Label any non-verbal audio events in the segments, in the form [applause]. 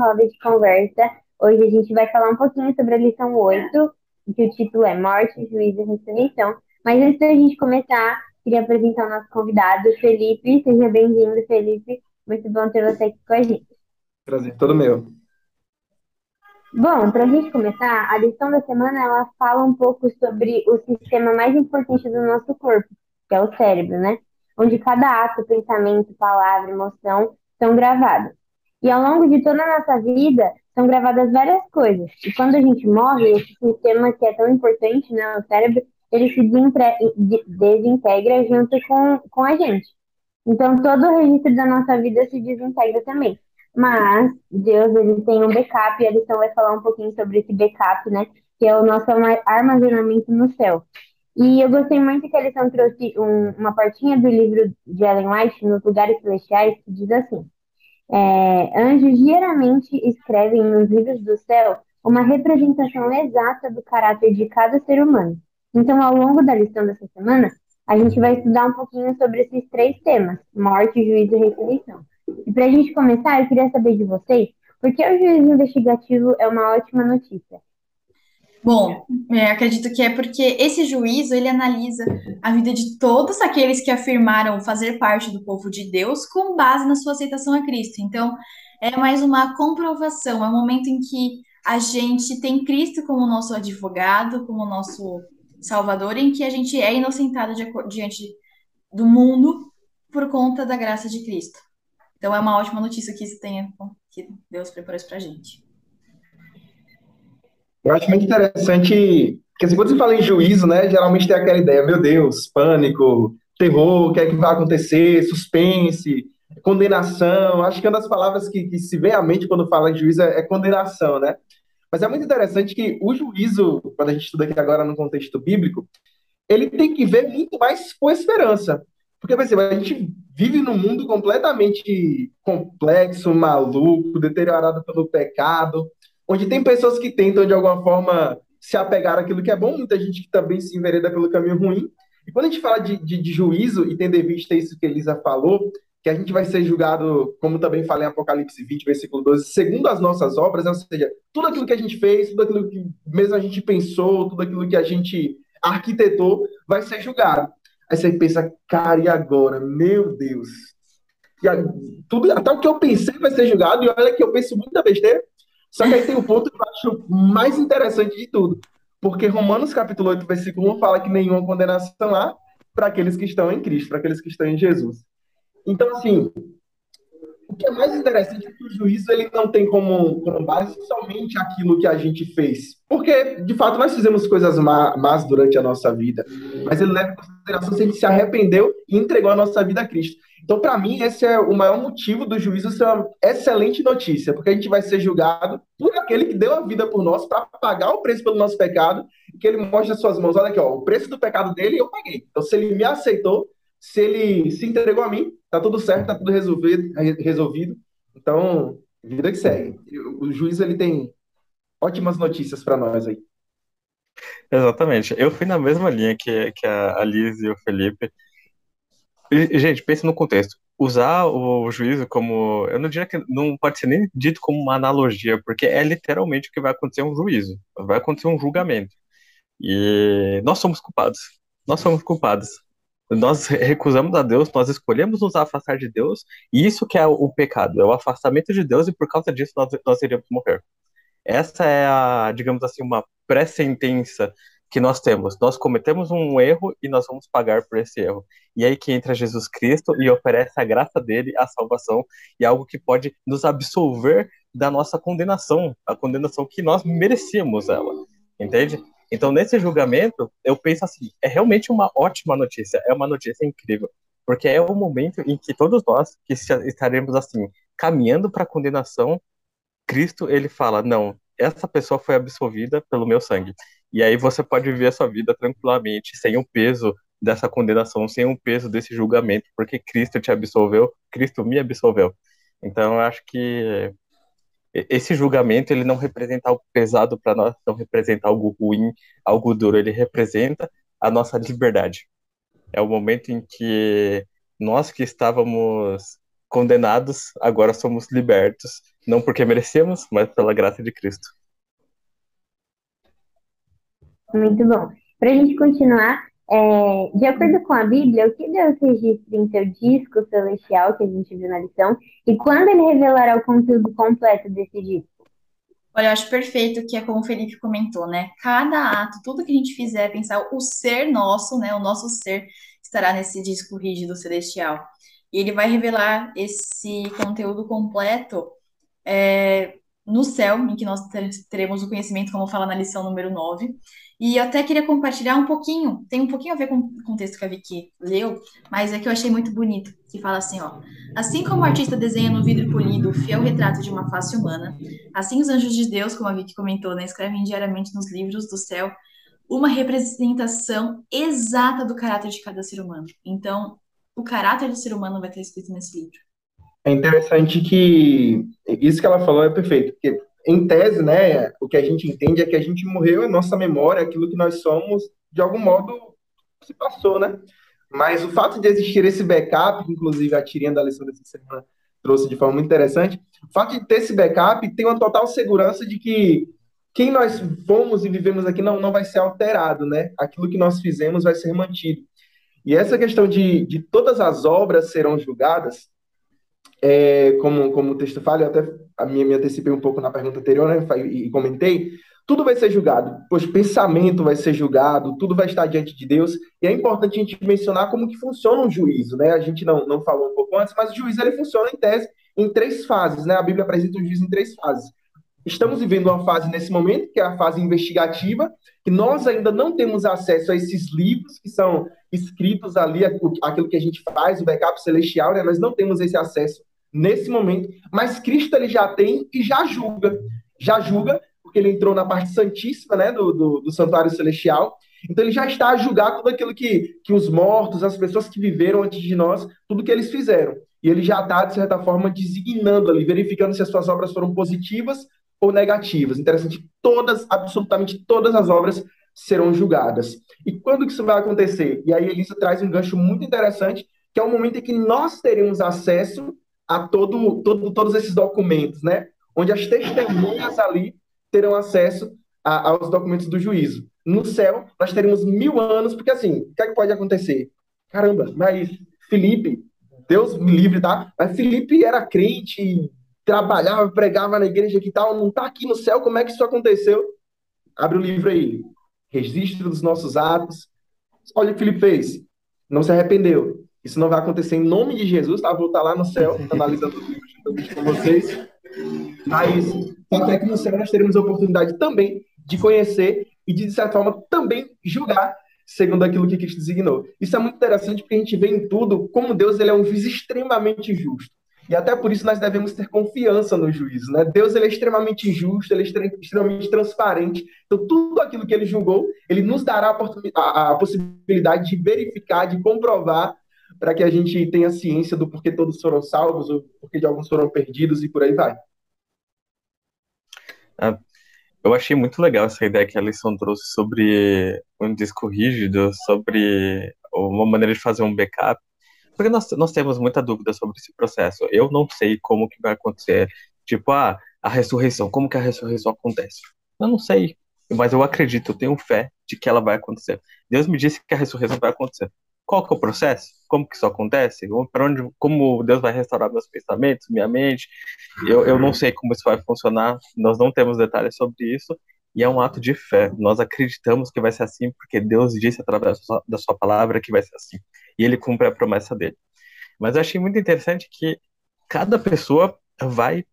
roda de conversa. Hoje a gente vai falar um pouquinho sobre a lição 8, que o título é Morte, Juízo e Ressurreição. Mas antes da gente começar, queria apresentar o nosso convidado, Felipe. Seja bem-vindo, Felipe. Muito bom ter você aqui com a gente. Prazer, todo meu. Bom, para a gente começar, a lição da semana ela fala um pouco sobre o sistema mais importante do nosso corpo, que é o cérebro, né? Onde cada ato, pensamento, palavra, emoção são gravados. E ao longo de toda a nossa vida, são gravadas várias coisas. E quando a gente morre, esse sistema que é tão importante, né, o cérebro, ele se desintegra junto com, com a gente. Então, todo o registro da nossa vida se desintegra também. Mas Deus ele tem um backup e a lição vai falar um pouquinho sobre esse backup, né? Que é o nosso armazenamento no céu. E eu gostei muito que a lição trouxe um, uma partinha do livro de Ellen White, Nos Lugares Celestiais, que diz assim: é, Anjos geralmente escrevem nos livros do céu uma representação exata do caráter de cada ser humano. Então, ao longo da lição dessa semana, a gente vai estudar um pouquinho sobre esses três temas: morte, juízo e ressurreição. E para a gente começar, eu queria saber de vocês por que o juízo investigativo é uma ótima notícia. Bom, é, acredito que é porque esse juízo ele analisa a vida de todos aqueles que afirmaram fazer parte do povo de Deus com base na sua aceitação a Cristo. Então, é mais uma comprovação, é um momento em que a gente tem Cristo como nosso advogado, como nosso Salvador, em que a gente é inocentado diante do mundo por conta da graça de Cristo. Então é uma ótima notícia que isso tenha, que Deus preparou isso pra gente. Eu acho muito interessante, porque assim, quando você fala em juízo, né, geralmente tem aquela ideia, meu Deus, pânico, terror, o que é que vai acontecer, suspense, condenação. Acho que uma das palavras que, que se vem à mente quando fala em juízo é, é condenação, né? Mas é muito interessante que o juízo, quando a gente estuda aqui agora no contexto bíblico, ele tem que ver muito mais com esperança. Porque, por exemplo, a gente vive num mundo completamente complexo, maluco, deteriorado pelo pecado, onde tem pessoas que tentam, de alguma forma, se apegar àquilo que é bom, muita gente que também se envereda pelo caminho ruim. E quando a gente fala de, de, de juízo, e tendo em vista isso que Elisa falou, que a gente vai ser julgado, como também falei em Apocalipse 20, versículo 12, segundo as nossas obras, ou seja, tudo aquilo que a gente fez, tudo aquilo que mesmo a gente pensou, tudo aquilo que a gente arquitetou, vai ser julgado. Aí você pensa, cara, e agora? Meu Deus. E a, tudo, até o que eu pensei vai ser julgado, e olha que eu penso muita besteira. Só que aí tem um ponto que eu acho mais interessante de tudo. Porque Romanos capítulo 8, versículo 1 fala que nenhuma condenação há para aqueles que estão em Cristo, para aqueles que estão em Jesus. Então, assim, o que é mais interessante é que o juízo ele não tem como, como base somente aquilo que a gente fez. Porque, de fato, nós fizemos coisas más durante a nossa vida. Mas ele leva em consideração se a gente se arrependeu e entregou a nossa vida a Cristo. Então, para mim, esse é o maior motivo do juízo ser uma excelente notícia, porque a gente vai ser julgado por aquele que deu a vida por nós para pagar o preço pelo nosso pecado, que ele mostra as suas mãos, olha aqui, ó, o preço do pecado dele eu paguei. Então, se ele me aceitou, se ele se entregou a mim, tá tudo certo, tá tudo resolvido, resolvido. Então, vida que segue. O juiz ele tem ótimas notícias para nós aí. Exatamente. Eu fui na mesma linha que, que a Liz e o Felipe. Gente, pense no contexto. Usar o juízo como. Eu não diria que não pode ser nem dito como uma analogia, porque é literalmente o que vai acontecer um juízo. Vai acontecer um julgamento. E nós somos culpados. Nós somos culpados nós recusamos a Deus, nós escolhemos nos afastar de Deus, e isso que é o pecado, é o afastamento de Deus, e por causa disso nós, nós iríamos morrer. Essa é a, digamos assim, uma pré-sentença que nós temos. Nós cometemos um erro e nós vamos pagar por esse erro. E aí que entra Jesus Cristo e oferece a graça dele, a salvação, e algo que pode nos absolver da nossa condenação, a condenação que nós merecíamos ela. Entende? Então, nesse julgamento, eu penso assim, é realmente uma ótima notícia, é uma notícia incrível, porque é o momento em que todos nós que estaremos assim, caminhando para a condenação, Cristo, ele fala, não, essa pessoa foi absolvida pelo meu sangue. E aí você pode viver a sua vida tranquilamente, sem o peso dessa condenação, sem o peso desse julgamento, porque Cristo te absolveu, Cristo me absolveu. Então, eu acho que esse julgamento ele não representa algo pesado para nós, não representa algo ruim, algo duro, ele representa a nossa liberdade. É o momento em que nós que estávamos condenados agora somos libertos Não porque merecemos, mas pela graça de Cristo. Muito bom. Para a gente continuar, é, de acordo com a Bíblia, o que Deus registra em seu disco celestial, que a gente viu na lição, e quando ele revelará o conteúdo completo desse disco? Olha, eu acho perfeito que é como o Felipe comentou, né? Cada ato, tudo que a gente fizer, pensar o ser nosso, né? O nosso ser estará nesse disco rígido celestial. E ele vai revelar esse conteúdo completo é, no céu, em que nós teremos o conhecimento, como fala na lição número 9. E eu até queria compartilhar um pouquinho, tem um pouquinho a ver com, o texto que a Vicky leu, mas é que eu achei muito bonito, que fala assim, ó. Assim como o artista desenha no vidro polido o fiel retrato de uma face humana, assim os anjos de Deus, como a Vicky comentou, né, escrevem diariamente nos livros do céu uma representação exata do caráter de cada ser humano. Então, o caráter do ser humano vai estar escrito nesse livro. É interessante que isso que ela falou é perfeito, porque em tese, né, o que a gente entende é que a gente morreu, a nossa memória, aquilo que nós somos, de algum modo se passou, né? Mas o fato de existir esse backup, que inclusive a tirinha da lição dessa semana trouxe de forma muito interessante, o fato de ter esse backup tem uma total segurança de que quem nós fomos e vivemos aqui não, não vai ser alterado, né? Aquilo que nós fizemos vai ser mantido. E essa questão de, de todas as obras serão julgadas, é, como, como o texto fala, eu até a minha, me antecipei um pouco na pergunta anterior né, e, comentei, tudo vai ser julgado, pois pensamento vai ser julgado, tudo vai estar diante de Deus, e é importante a gente mencionar como que funciona um juízo, né? A gente não, não falou um pouco antes, mas o juízo ele funciona em tese em três fases, né? A Bíblia apresenta o juízo em três fases. Estamos vivendo uma fase nesse momento, que é a fase investigativa, que nós ainda não temos acesso a esses livros que são escritos ali, aquilo que a gente faz, o backup celestial, né? Nós não temos esse acesso nesse momento, mas Cristo ele já tem e já julga. Já julga, porque ele entrou na parte santíssima né, do, do, do santuário celestial. Então ele já está a julgar tudo aquilo que, que os mortos, as pessoas que viveram antes de nós, tudo que eles fizeram. E ele já está, de certa forma, designando ali, verificando se as suas obras foram positivas ou negativas. Interessante, todas, absolutamente todas as obras serão julgadas. E quando que isso vai acontecer? E aí Elisa traz um gancho muito interessante, que é o momento em que nós teremos acesso a todo, todo, todos esses documentos, né? Onde as testemunhas ali terão acesso a, aos documentos do juízo. No céu, nós teremos mil anos, porque assim, o que, é que pode acontecer? Caramba, mas Felipe, Deus me livre, tá? Mas Felipe era crente, trabalhava, pregava na igreja que tal, não tá aqui no céu, como é que isso aconteceu? Abre o livro aí, registro dos nossos atos. Olha o que Felipe fez, não se arrependeu. Isso não vai acontecer em nome de Jesus, tá? Vou estar lá no céu, [laughs] analisando os com vocês. Mas, até que no céu nós teremos a oportunidade também de conhecer e de, de certa forma, também julgar segundo aquilo que Cristo designou. Isso é muito interessante porque a gente vê em tudo como Deus ele é um juiz extremamente justo. E até por isso nós devemos ter confiança no juízo, né? Deus ele é extremamente justo, ele é extremamente transparente. Então tudo aquilo que ele julgou, ele nos dará a, a possibilidade de verificar, de comprovar para que a gente tenha ciência do porquê todos foram salvos, ou porquê de alguns foram perdidos e por aí vai. Ah, eu achei muito legal essa ideia que a lição trouxe sobre um disco rígido, sobre uma maneira de fazer um backup, porque nós, nós temos muita dúvida sobre esse processo. Eu não sei como que vai acontecer, tipo, ah, a ressurreição, como que a ressurreição acontece? Eu não sei, mas eu acredito, eu tenho fé de que ela vai acontecer. Deus me disse que a ressurreição vai acontecer. Qual que é o processo? Como que isso acontece? Para onde, como Deus vai restaurar meus pensamentos, minha mente? Eu, eu não sei como isso vai funcionar. Nós não temos detalhes sobre isso. E é um ato de fé. Nós acreditamos que vai ser assim porque Deus disse através da sua, palavra que vai ser assim. E Ele cumpre a promessa dele. Mas eu achei muito interessante que cada pessoa vai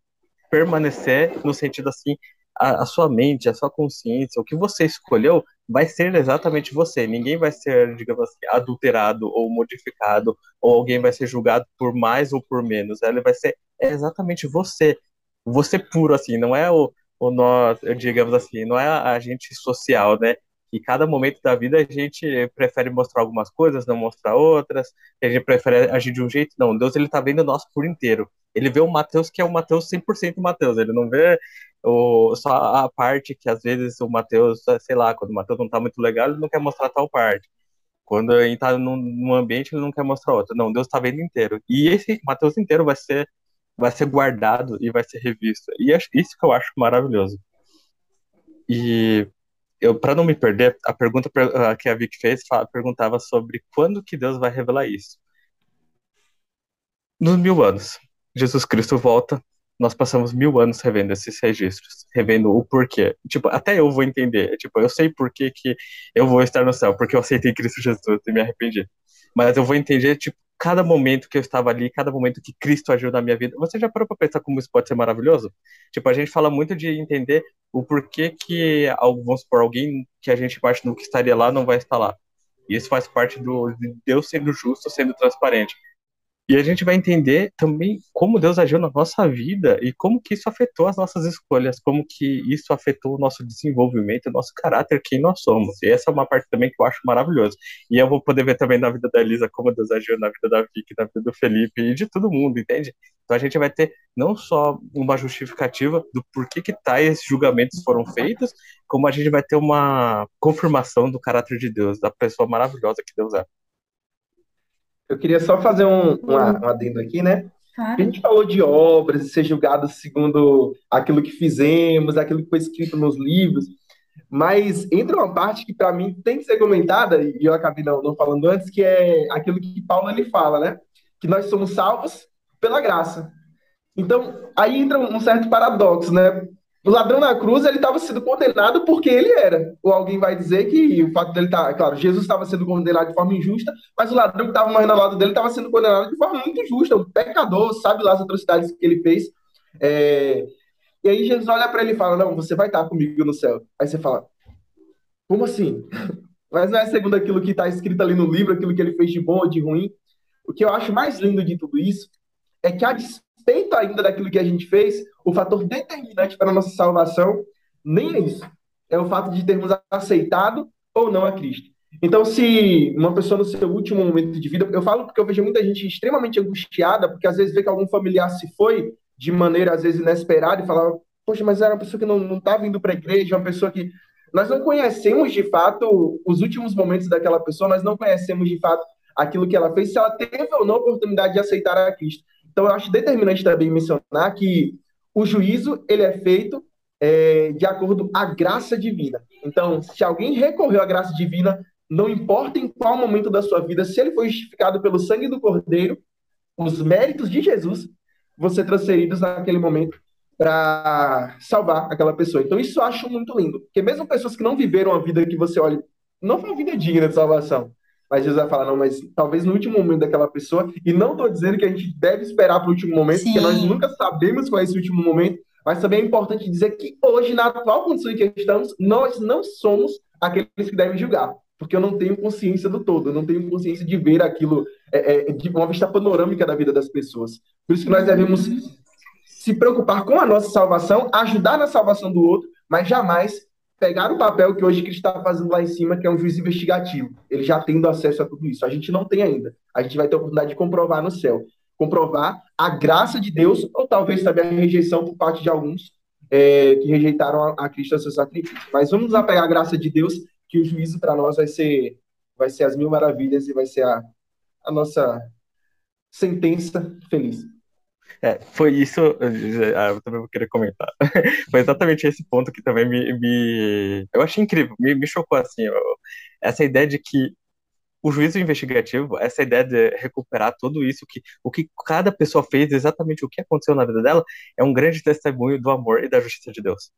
permanecer no sentido assim, a, a, sua mente, a sua consciência, o que você escolheu vai ser exatamente você. Ninguém vai ser, digamos assim, adulterado ou modificado, ou alguém vai ser julgado por mais ou por menos. Ele vai ser exatamente você. Você puro, assim, não é o, o nós, digamos assim, não é a agente social, né? Que cada momento da vida a gente prefere mostrar algumas coisas, não mostrar outras, a gente prefere agir de um jeito, não. Deus, ele tá vendo nós por inteiro. Ele vê o Mateus que é o Mateus 100% Mateus, ele não vê só a parte que às vezes o Matheus, sei lá, quando o Matheus não tá muito legal, ele não quer mostrar tal parte. Quando ele tá num, num ambiente, ele não quer mostrar outra. Não, Deus tá vendo inteiro. E esse Mateus inteiro vai ser vai ser guardado e vai ser revisto. E é isso que eu acho maravilhoso. E eu, para não me perder, a pergunta que a Vic fez perguntava sobre quando que Deus vai revelar isso. Nos mil anos, Jesus Cristo volta, nós passamos mil anos revendo esses registros, revendo o porquê. Tipo, até eu vou entender. Tipo, eu sei por que, que eu vou estar no céu, porque eu aceitei Cristo Jesus e me arrependi. Mas eu vou entender, tipo, cada momento que eu estava ali, cada momento que Cristo agiu na minha vida. Você já parou para pensar como isso pode ser maravilhoso? Tipo, a gente fala muito de entender o porquê que, vamos por alguém que a gente no que estaria lá não vai estar lá. E isso faz parte do de Deus sendo justo, sendo transparente. E a gente vai entender também como Deus agiu na nossa vida e como que isso afetou as nossas escolhas, como que isso afetou o nosso desenvolvimento, o nosso caráter, quem nós somos. E essa é uma parte também que eu acho maravilhosa. E eu vou poder ver também na vida da Elisa como Deus agiu na vida da Vicky, na vida do Felipe e de todo mundo, entende? Então a gente vai ter não só uma justificativa do porquê que tais julgamentos foram feitos, como a gente vai ter uma confirmação do caráter de Deus, da pessoa maravilhosa que Deus é. Eu queria só fazer um, um, um adendo aqui, né? A gente falou de obras, de ser julgado segundo aquilo que fizemos, aquilo que foi escrito nos livros, mas entra uma parte que para mim tem que ser comentada, e eu acabei não, não falando antes, que é aquilo que Paulo ele fala, né? Que nós somos salvos pela graça. Então, aí entra um certo paradoxo, né? O ladrão na cruz, ele estava sendo condenado porque ele era. Ou alguém vai dizer que o fato dele estar. Tá, claro, Jesus estava sendo condenado de forma injusta, mas o ladrão que estava morrendo ao lado dele estava sendo condenado de forma muito injusta. O pecador sabe lá as atrocidades que ele fez. É... E aí Jesus olha para ele e fala: Não, você vai estar comigo no céu. Aí você fala: Como assim? [laughs] Mas não é segundo aquilo que está escrito ali no livro, aquilo que ele fez de bom ou de ruim. O que eu acho mais lindo de tudo isso é que a respeito ainda daquilo que a gente fez, o fator determinante para a nossa salvação nem é isso. É o fato de termos aceitado ou não a Cristo. Então, se uma pessoa no seu último momento de vida, eu falo porque eu vejo muita gente extremamente angustiada, porque às vezes vê que algum familiar se foi de maneira às vezes inesperada e fala, poxa, mas era uma pessoa que não está vindo para a igreja, uma pessoa que nós não conhecemos de fato os últimos momentos daquela pessoa, nós não conhecemos de fato aquilo que ela fez, se ela teve ou não a oportunidade de aceitar a Cristo. Então, eu acho determinante também mencionar que o juízo ele é feito é, de acordo à graça divina. Então, se alguém recorreu à graça divina, não importa em qual momento da sua vida, se ele foi justificado pelo sangue do Cordeiro, os méritos de Jesus vão ser transferidos naquele momento para salvar aquela pessoa. Então, isso eu acho muito lindo. Porque mesmo pessoas que não viveram a vida que você olha, não foi uma vida digna de salvação, mas Jesus vai falar, não, mas talvez no último momento daquela pessoa, e não estou dizendo que a gente deve esperar para o último momento, Sim. porque nós nunca sabemos qual é esse último momento, mas também é importante dizer que hoje, na atual condição em que estamos, nós não somos aqueles que devem julgar, porque eu não tenho consciência do todo, eu não tenho consciência de ver aquilo, é, é, de uma vista panorâmica da vida das pessoas. Por isso que nós devemos se preocupar com a nossa salvação, ajudar na salvação do outro, mas jamais pegar o papel que hoje Cristo está fazendo lá em cima, que é um juiz investigativo. Ele já tendo acesso a tudo isso. A gente não tem ainda. A gente vai ter a oportunidade de comprovar no céu. Comprovar a graça de Deus, ou talvez também a rejeição por parte de alguns é, que rejeitaram a, a Cristo a seu sacrifício. Mas vamos apegar a graça de Deus, que o juízo para nós vai ser, vai ser as mil maravilhas e vai ser a, a nossa sentença feliz. É, foi isso, ah, eu também vou querer comentar. [laughs] Foi exatamente esse ponto que também me, me eu achei incrível, me, me chocou assim, eu, essa ideia de que o juízo investigativo, essa ideia de recuperar tudo isso, que o que cada pessoa fez, exatamente o que aconteceu na vida dela, é um grande testemunho do amor e da justiça de Deus.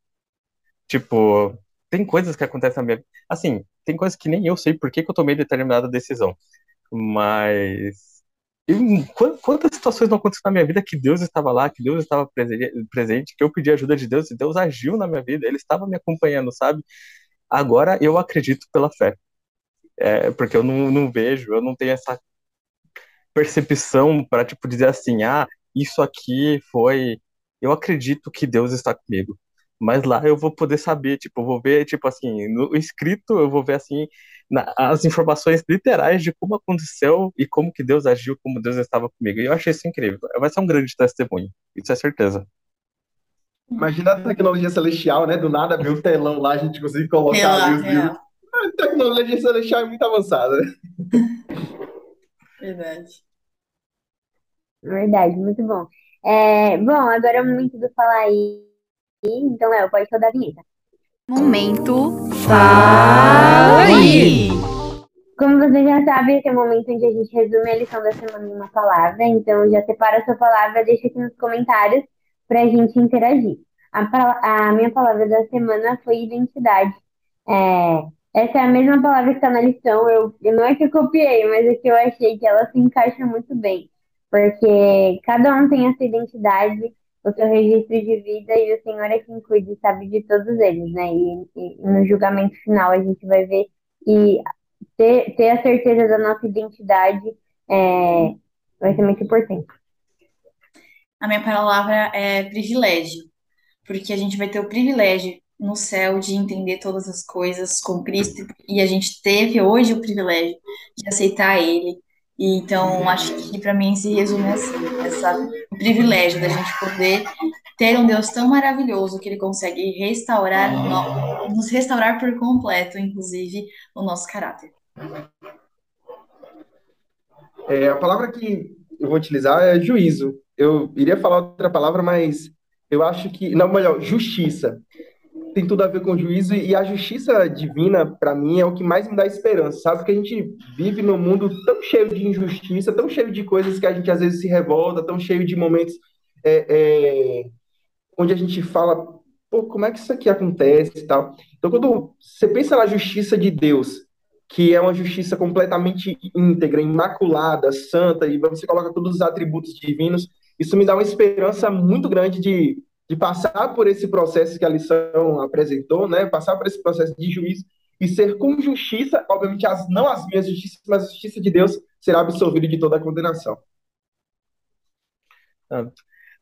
Tipo, tem coisas que acontecem na minha vida, assim, tem coisas que nem eu sei por que, que eu tomei determinada decisão, mas quantas situações não aconteceram na minha vida que Deus estava lá, que Deus estava presente, que eu pedi ajuda de Deus e Deus agiu na minha vida, Ele estava me acompanhando, sabe? Agora eu acredito pela fé. É, porque eu não, não vejo, eu não tenho essa percepção para tipo dizer assim, ah, isso aqui foi. Eu acredito que Deus está comigo. Mas lá eu vou poder saber, tipo, vou ver, tipo assim, no escrito eu vou ver assim, na, as informações literais de como aconteceu e como que Deus agiu, como Deus estava comigo. E eu achei isso incrível. Vai ser um grande testemunho, isso é certeza. Imagina a tecnologia celestial, né? Do nada ver o telão lá, a gente conseguir colocar ali. A tecnologia celestial é muito avançada. Verdade. Verdade, muito bom. É, bom, agora é o momento do falar aí. Então, Léo, pode rodar a vinheta. Momento Fala aí! Como você já sabe, esse é o momento onde a gente resume a lição da semana em uma palavra. Então, já separa a sua palavra, deixa aqui nos comentários para a gente interagir. A, a, minha palavra da semana foi identidade. É, essa é a mesma palavra que está na lição. Eu, eu, não é que eu copiei, mas é que eu achei que ela se encaixa muito bem. Porque cada um tem a sua identidade, o seu registro de vida, e o Senhor é quem cuida e sabe de todos eles, né? E, e no julgamento final a gente vai ver e ter, ter a certeza da nossa identidade é, vai ser muito importante. A minha palavra é privilégio, porque a gente vai ter o privilégio no céu de entender todas as coisas com Cristo e a gente teve hoje o privilégio de aceitar Ele. E, então, acho que para mim se resume assim, essa, o privilégio da gente poder ter um Deus tão maravilhoso que Ele consegue restaurar, no, nos restaurar por completo, inclusive, o nosso caráter. É, a palavra que eu vou utilizar é juízo. Eu iria falar outra palavra, mas eu acho que. Não, melhor, justiça tem tudo a ver com juízo e a justiça divina, para mim, é o que mais me dá esperança, sabe? Porque a gente vive num mundo tão cheio de injustiça, tão cheio de coisas que a gente às vezes se revolta, tão cheio de momentos é, é, onde a gente fala, pô, como é que isso aqui acontece e tal. Então, quando você pensa na justiça de Deus, que é uma justiça completamente íntegra, imaculada, santa, e você coloca todos os atributos divinos, isso me dá uma esperança muito grande de de passar por esse processo que a lição apresentou, né? Passar por esse processo de juízo e ser com justiça, obviamente as, não as minhas justiças, mas a justiça de Deus será absolvido de toda a condenação.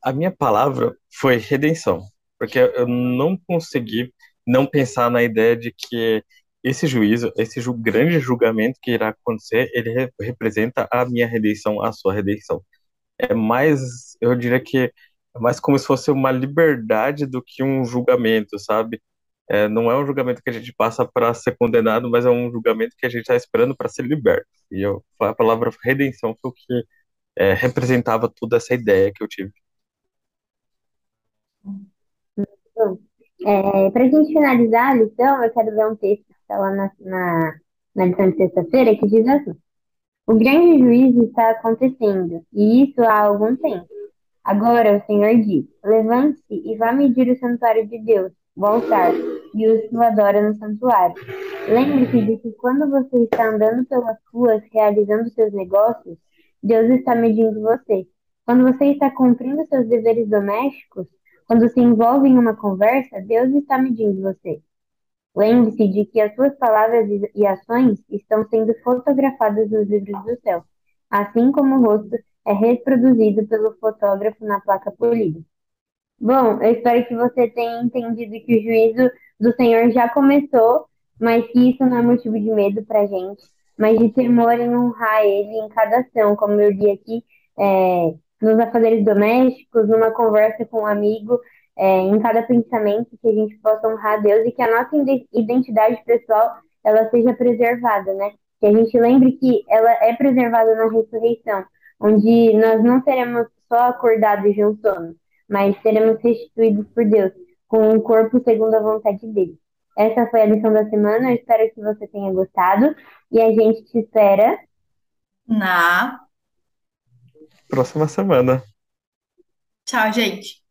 A minha palavra foi redenção, porque eu não consegui não pensar na ideia de que esse juízo, esse grande julgamento que irá acontecer, ele re representa a minha redenção, a sua redenção. É mais, eu diria que é mais como se fosse uma liberdade do que um julgamento, sabe? É, não é um julgamento que a gente passa para ser condenado, mas é um julgamento que a gente está esperando para ser liberto. E eu, a palavra redenção foi o que é, representava toda essa ideia que eu tive. É, para a gente finalizar a lição, eu quero ver um texto que está lá na, na, na lição de sexta-feira que diz assim: O grande juízo está acontecendo, e isso há algum tempo. Agora o Senhor diz: Levante-se e vá medir o santuário de Deus, o altar, e os que o adoram no santuário. Lembre-se de que quando você está andando pelas ruas realizando seus negócios, Deus está medindo você. Quando você está cumprindo seus deveres domésticos, quando se envolve em uma conversa, Deus está medindo você. Lembre-se de que as suas palavras e ações estão sendo fotografadas nos livros do céu, assim como o rosto é reproduzido pelo fotógrafo na placa polida. Bom, eu espero que você tenha entendido que o juízo do Senhor já começou, mas que isso não é motivo de medo para gente, mas de temor em honrar Ele em cada ação, como eu li aqui, é, nos afazeres domésticos, numa conversa com um amigo, é, em cada pensamento, que a gente possa honrar Deus e que a nossa identidade pessoal ela seja preservada, né? Que a gente lembre que ela é preservada na ressurreição, onde nós não seremos só acordados de um sono, mas seremos restituídos por Deus, com um corpo segundo a vontade dele. Essa foi a lição da semana, eu espero que você tenha gostado e a gente te espera na próxima semana. Tchau, gente.